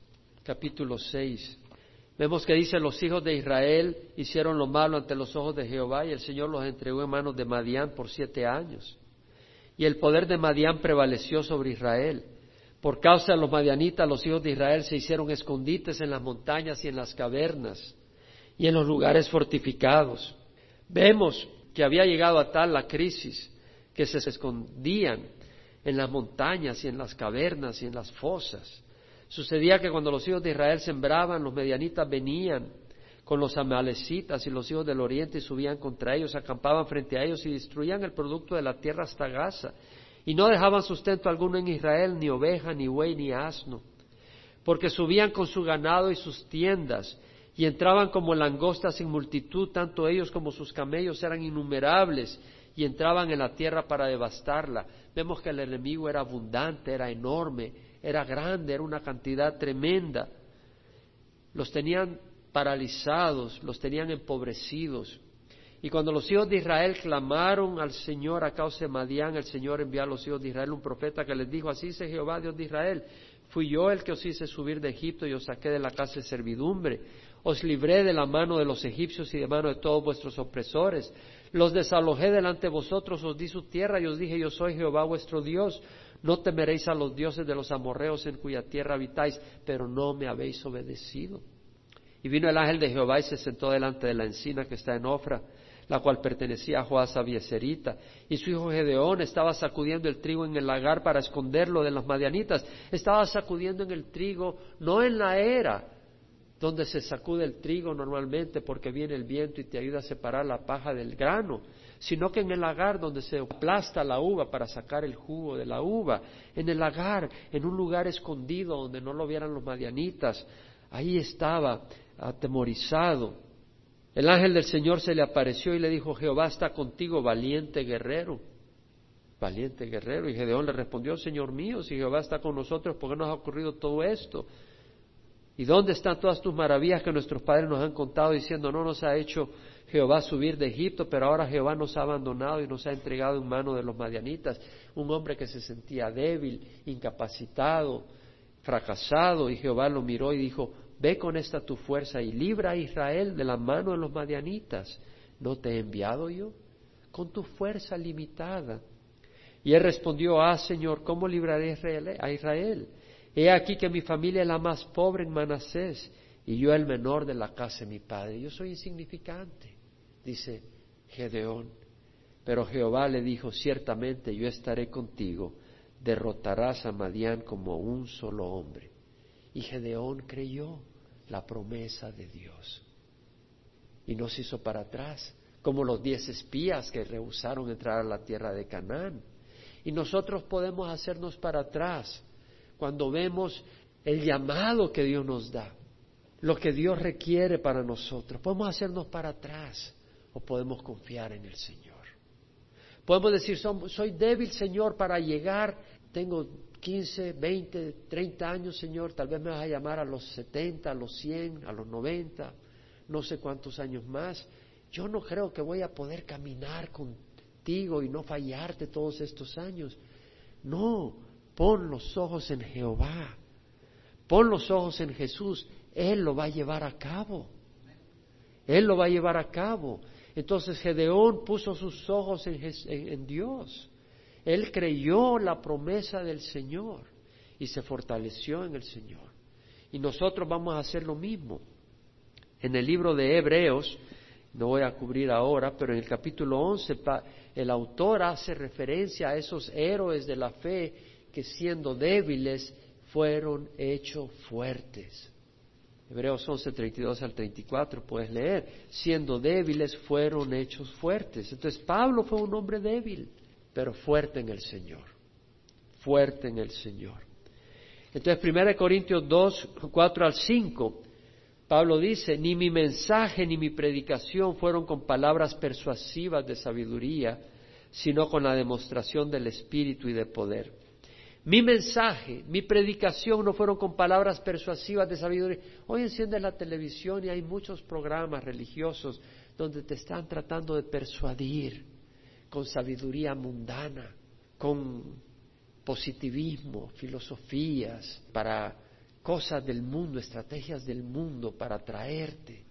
capítulo 6, vemos que dice, los hijos de Israel hicieron lo malo ante los ojos de Jehová y el Señor los entregó en manos de Madián por siete años y el poder de Madián prevaleció sobre Israel. Por causa de los madianitas, los hijos de Israel se hicieron escondites en las montañas y en las cavernas y en los lugares fortificados. Vemos que había llegado a tal la crisis que se escondían en las montañas y en las cavernas y en las fosas. Sucedía que cuando los hijos de Israel sembraban, los medianitas venían con los amalecitas y los hijos del oriente y subían contra ellos, acampaban frente a ellos y destruían el producto de la tierra hasta Gaza. Y no dejaban sustento alguno en Israel, ni oveja, ni buey, ni asno, porque subían con su ganado y sus tiendas, y entraban como langostas en multitud, tanto ellos como sus camellos eran innumerables, y entraban en la tierra para devastarla. Vemos que el enemigo era abundante, era enorme, era grande, era una cantidad tremenda. Los tenían paralizados, los tenían empobrecidos. Y cuando los hijos de Israel clamaron al Señor a causa de Madián, el Señor envió a los hijos de Israel un profeta que les dijo, así dice Jehová, Dios de Israel, fui yo el que os hice subir de Egipto y os saqué de la casa de servidumbre, os libré de la mano de los egipcios y de mano de todos vuestros opresores, los desalojé delante de vosotros, os di su tierra y os dije, yo soy Jehová vuestro Dios, no temeréis a los dioses de los amorreos en cuya tierra habitáis, pero no me habéis obedecido. Y vino el ángel de Jehová y se sentó delante de la encina que está en Ofra, la cual pertenecía a Joás Abieserita. Y su hijo Gedeón estaba sacudiendo el trigo en el lagar para esconderlo de las madianitas. Estaba sacudiendo en el trigo, no en la era donde se sacude el trigo normalmente porque viene el viento y te ayuda a separar la paja del grano, sino que en el lagar donde se aplasta la uva para sacar el jugo de la uva, en el lagar, en un lugar escondido donde no lo vieran los madianitas, ahí estaba atemorizado. El ángel del Señor se le apareció y le dijo, Jehová está contigo, valiente guerrero. Valiente guerrero. Y Gedeón le respondió, Señor mío, si Jehová está con nosotros, ¿por qué nos ha ocurrido todo esto? ¿Y dónde están todas tus maravillas que nuestros padres nos han contado diciendo, no nos ha hecho Jehová subir de Egipto, pero ahora Jehová nos ha abandonado y nos ha entregado en manos de los madianitas? Un hombre que se sentía débil, incapacitado, fracasado, y Jehová lo miró y dijo, Ve con esta tu fuerza y libra a Israel de la mano de los madianitas. ¿No te he enviado yo? Con tu fuerza limitada. Y él respondió, ah, Señor, ¿cómo libraré a Israel? He aquí que mi familia es la más pobre en Manasés y yo el menor de la casa de mi padre. Yo soy insignificante, dice Gedeón. Pero Jehová le dijo, ciertamente yo estaré contigo derrotarás a Madián como un solo hombre. Y Gedeón creyó la promesa de Dios. Y no se hizo para atrás, como los diez espías que rehusaron entrar a la tierra de Canaán. Y nosotros podemos hacernos para atrás cuando vemos el llamado que Dios nos da, lo que Dios requiere para nosotros. Podemos hacernos para atrás o podemos confiar en el Señor. Podemos decir, soy débil, Señor, para llegar, tengo 15, 20, 30 años, Señor, tal vez me vas a llamar a los 70, a los 100, a los 90, no sé cuántos años más. Yo no creo que voy a poder caminar contigo y no fallarte todos estos años. No, pon los ojos en Jehová, pon los ojos en Jesús, Él lo va a llevar a cabo. Él lo va a llevar a cabo. Entonces Gedeón puso sus ojos en, Dios. Él creyó la promesa del Señor y se fortaleció en el Señor. Y nosotros vamos a hacer lo mismo. En el libro de Hebreos, no voy a cubrir ahora, pero en el capítulo 11 el autor hace referencia a esos héroes de la fe que siendo débiles fueron hechos fuertes. Hebreos 11, 32 al 34, puedes leer, siendo débiles fueron hechos fuertes. Entonces Pablo fue un hombre débil, pero fuerte en el Señor, fuerte en el Señor. Entonces 1 Corintios 2, 4 al 5, Pablo dice, ni mi mensaje ni mi predicación fueron con palabras persuasivas de sabiduría, sino con la demostración del Espíritu y de poder mi mensaje, mi predicación no fueron con palabras persuasivas de sabiduría. Hoy enciendes la televisión y hay muchos programas religiosos donde te están tratando de persuadir con sabiduría mundana, con positivismo, filosofías, para cosas del mundo, estrategias del mundo para atraerte.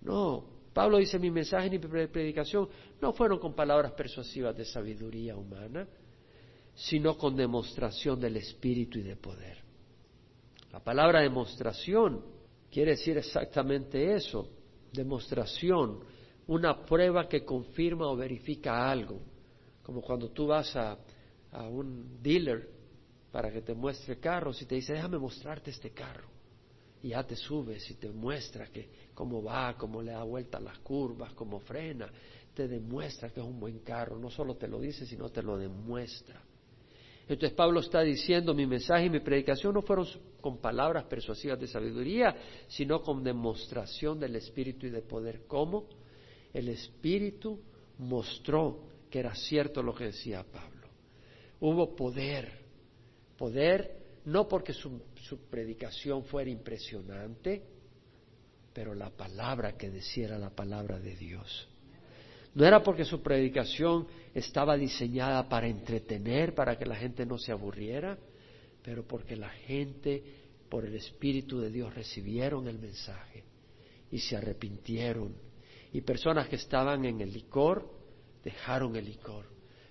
No, Pablo dice mi mensaje y mi predicación no fueron con palabras persuasivas de sabiduría humana, sino con demostración del Espíritu y de poder. La palabra demostración quiere decir exactamente eso, demostración, una prueba que confirma o verifica algo, como cuando tú vas a, un dealer para que te muestre carros y te dice, déjame mostrarte este carro. Y ya te subes y te muestra que cómo va, cómo le da vuelta a las curvas, cómo frena, te demuestra que es un buen carro, no solo te lo dice, sino te lo demuestra. Entonces Pablo está diciendo, mi mensaje y mi predicación no fueron con palabras persuasivas de sabiduría, sino con demostración del Espíritu y de poder. ¿Cómo? El Espíritu mostró que era cierto lo que decía Pablo. Hubo poder, poder no porque su, su predicación fuera impresionante, pero la palabra que decía era la palabra de Dios. No era porque su predicación estaba diseñada para entretener, para que la gente no se aburriera, pero porque la gente, por el Espíritu de Dios, recibieron el mensaje y se arrepintieron. Y personas que estaban en el licor, dejaron el licor.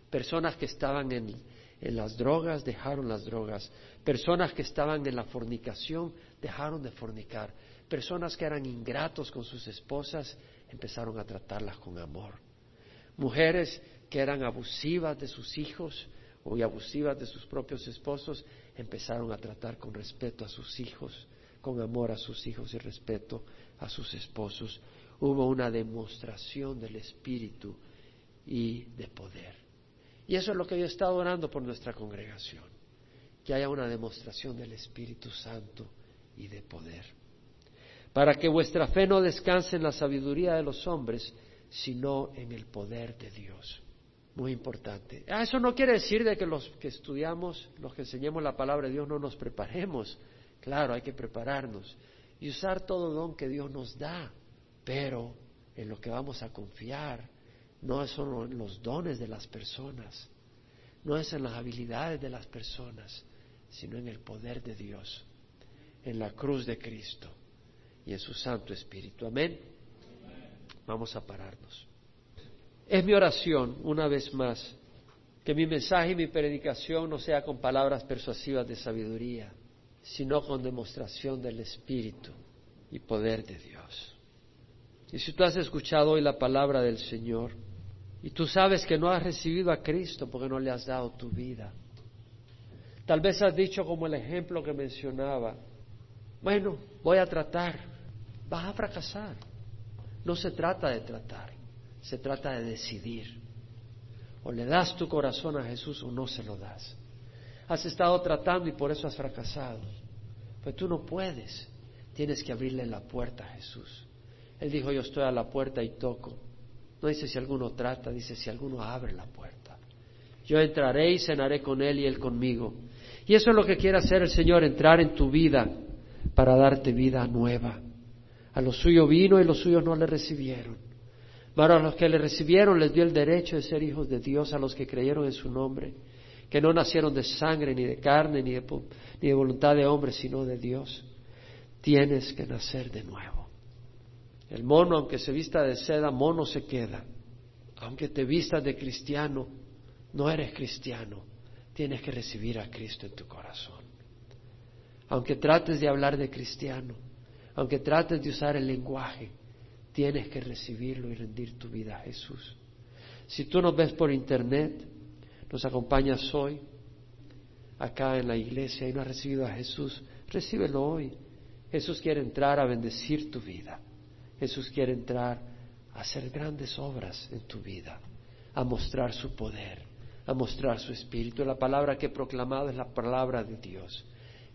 Personas que estaban en, las drogas, dejaron las drogas. Personas que estaban en la fornicación, dejaron de fornicar. Personas que eran ingratos con sus esposas, empezaron a tratarlas con amor mujeres que eran abusivas de sus hijos o abusivas de sus propios esposos, empezaron a tratar con respeto a sus hijos, con amor a sus hijos y respeto a sus esposos. Hubo una demostración del Espíritu y de poder. Y eso es lo que yo he estado orando por nuestra congregación, que haya una demostración del Espíritu Santo y de poder. Para que vuestra fe no descanse en la sabiduría de los hombres, sino en el poder de Dios. Muy importante. Ah, eso no quiere decir de que los que estudiamos, los que enseñemos la palabra de Dios no nos preparemos. Claro, hay que prepararnos y usar todo don que Dios nos da, pero en lo que vamos a confiar no son los dones de las personas, no es en las habilidades de las personas, sino en el poder de Dios, en la cruz de Cristo y en su Santo Espíritu. Amén. Vamos a pararnos. Es mi oración, una vez más, que mi mensaje y mi predicación no sea con palabras persuasivas de sabiduría, sino con demostración del Espíritu y poder de Dios. Y si tú has escuchado hoy la palabra del Señor y tú sabes que no has recibido a Cristo porque no le has dado tu vida, Tal vez has dicho como el ejemplo que mencionaba, bueno, voy a tratar, vas a fracasar. No se trata de tratar, se trata de decidir. O le das tu corazón a Jesús o no se lo das. Has estado tratando y por eso has fracasado. Pues tú no puedes. Tienes que abrirle la puerta a Jesús. Él dijo, yo estoy a la puerta y toco. No dice si alguno trata, dice si alguno abre la puerta. Yo entraré y cenaré con Él y Él conmigo. Y eso es lo que quiere hacer el Señor, entrar en tu vida para darte vida nueva. A los suyos vino y los suyos no le recibieron. Pero a los que le recibieron les dio el derecho de ser hijos de Dios, a los que creyeron en su nombre, que no nacieron de sangre, ni de carne, ni de, ni de voluntad de hombre, sino de Dios. Tienes que nacer de nuevo. El mono, aunque se vista de seda, mono se queda. Aunque te vistas de cristiano, no eres cristiano. Tienes que recibir a Cristo en tu corazón. Aunque trates de hablar de cristiano, aunque trates de usar el lenguaje, tienes que recibirlo y rendir tu vida a Jesús. Si tú nos ves por internet, nos acompañas hoy acá en la iglesia y no has recibido a Jesús, recíbelo hoy. Jesús quiere entrar a bendecir tu vida. Jesús quiere entrar a hacer grandes obras en tu vida, a mostrar su poder, a mostrar su espíritu. La palabra que he proclamado es la palabra de Dios.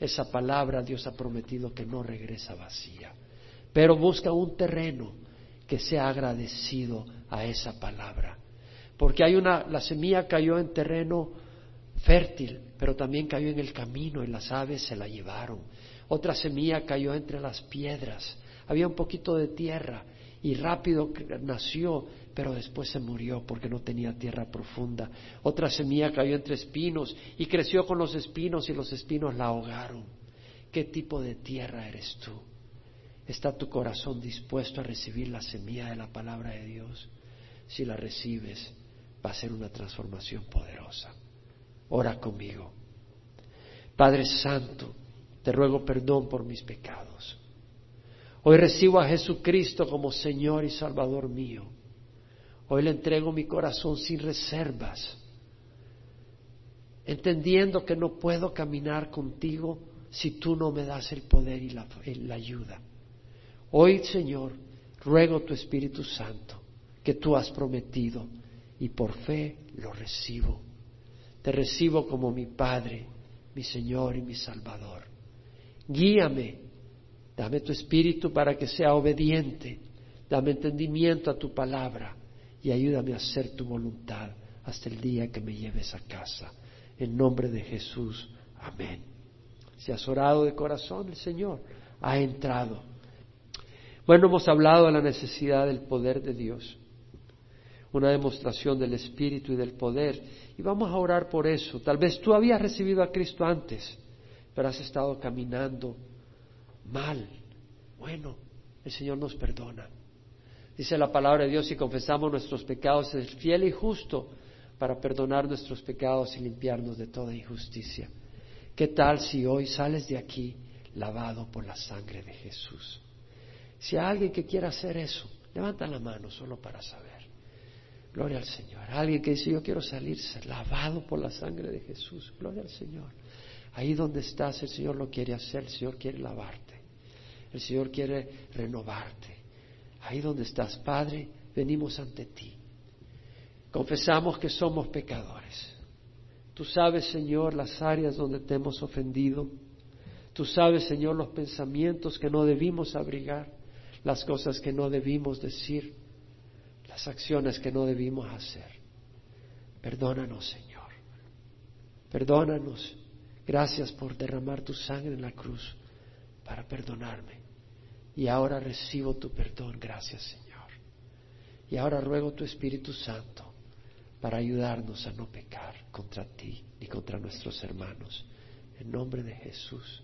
Esa palabra Dios ha prometido que no regresa vacía, pero busca un terreno que sea agradecido a esa palabra. Porque hay una, la semilla cayó en terreno fértil, pero también cayó en el camino y las aves se la llevaron. Otra semilla cayó entre las piedras. Había un poquito de tierra y rápido nació, pero después se murió porque no tenía tierra profunda. Otra semilla cayó entre espinos y creció con los espinos y los espinos la ahogaron. ¿Qué tipo de tierra eres tú? ¿Está tu corazón dispuesto a recibir la semilla de la palabra de Dios? Si la recibes, va a ser una transformación poderosa. Ora conmigo. Padre Santo, te ruego perdón por mis pecados. Hoy recibo a Jesucristo como Señor y Salvador mío. Hoy le entrego mi corazón sin reservas, entendiendo que no puedo caminar contigo si tú no me das el poder y la, la ayuda. Hoy, Señor, ruego tu Espíritu Santo que tú has prometido y por fe lo recibo. Te recibo como mi Padre, mi Señor y mi Salvador. Guíame Dame tu espíritu para que sea obediente. Dame entendimiento a tu palabra y ayúdame a hacer tu voluntad hasta el día que me lleves a casa. En nombre de Jesús. Amén. Si has orado de corazón, el Señor ha entrado. Bueno, hemos hablado de la necesidad del poder de Dios, una demostración del Espíritu y del poder, y vamos a orar por eso. Tal vez tú habías recibido a Cristo antes, pero has estado caminando mal. Bueno, el Señor nos perdona. Dice la palabra de Dios, si confesamos nuestros pecados, es fiel y justo para perdonar nuestros pecados y limpiarnos de toda injusticia. ¿Qué tal si hoy sales de aquí lavado por la sangre de Jesús? Si hay alguien que quiera hacer eso, levanta la mano solo para saber. Gloria al Señor. Alguien que dice, yo quiero salir lavado por la sangre de Jesús. Gloria al Señor. Ahí donde estás, el Señor lo quiere hacer, el Señor quiere lavarte. El Señor quiere renovarte. Ahí donde estás, Padre, venimos ante ti. Confesamos que somos pecadores. Tú sabes, Señor, las áreas donde te hemos ofendido. Tú sabes, Señor, los pensamientos que no debimos abrigar, las cosas que no debimos decir, las acciones que no debimos hacer. Perdónanos, Señor. Perdónanos. Gracias por derramar tu sangre en la cruz para perdonarme. Y ahora recibo tu perdón, gracias Señor. Y ahora ruego tu Espíritu Santo para ayudarnos a no pecar contra ti ni contra nuestros hermanos. En nombre de Jesús.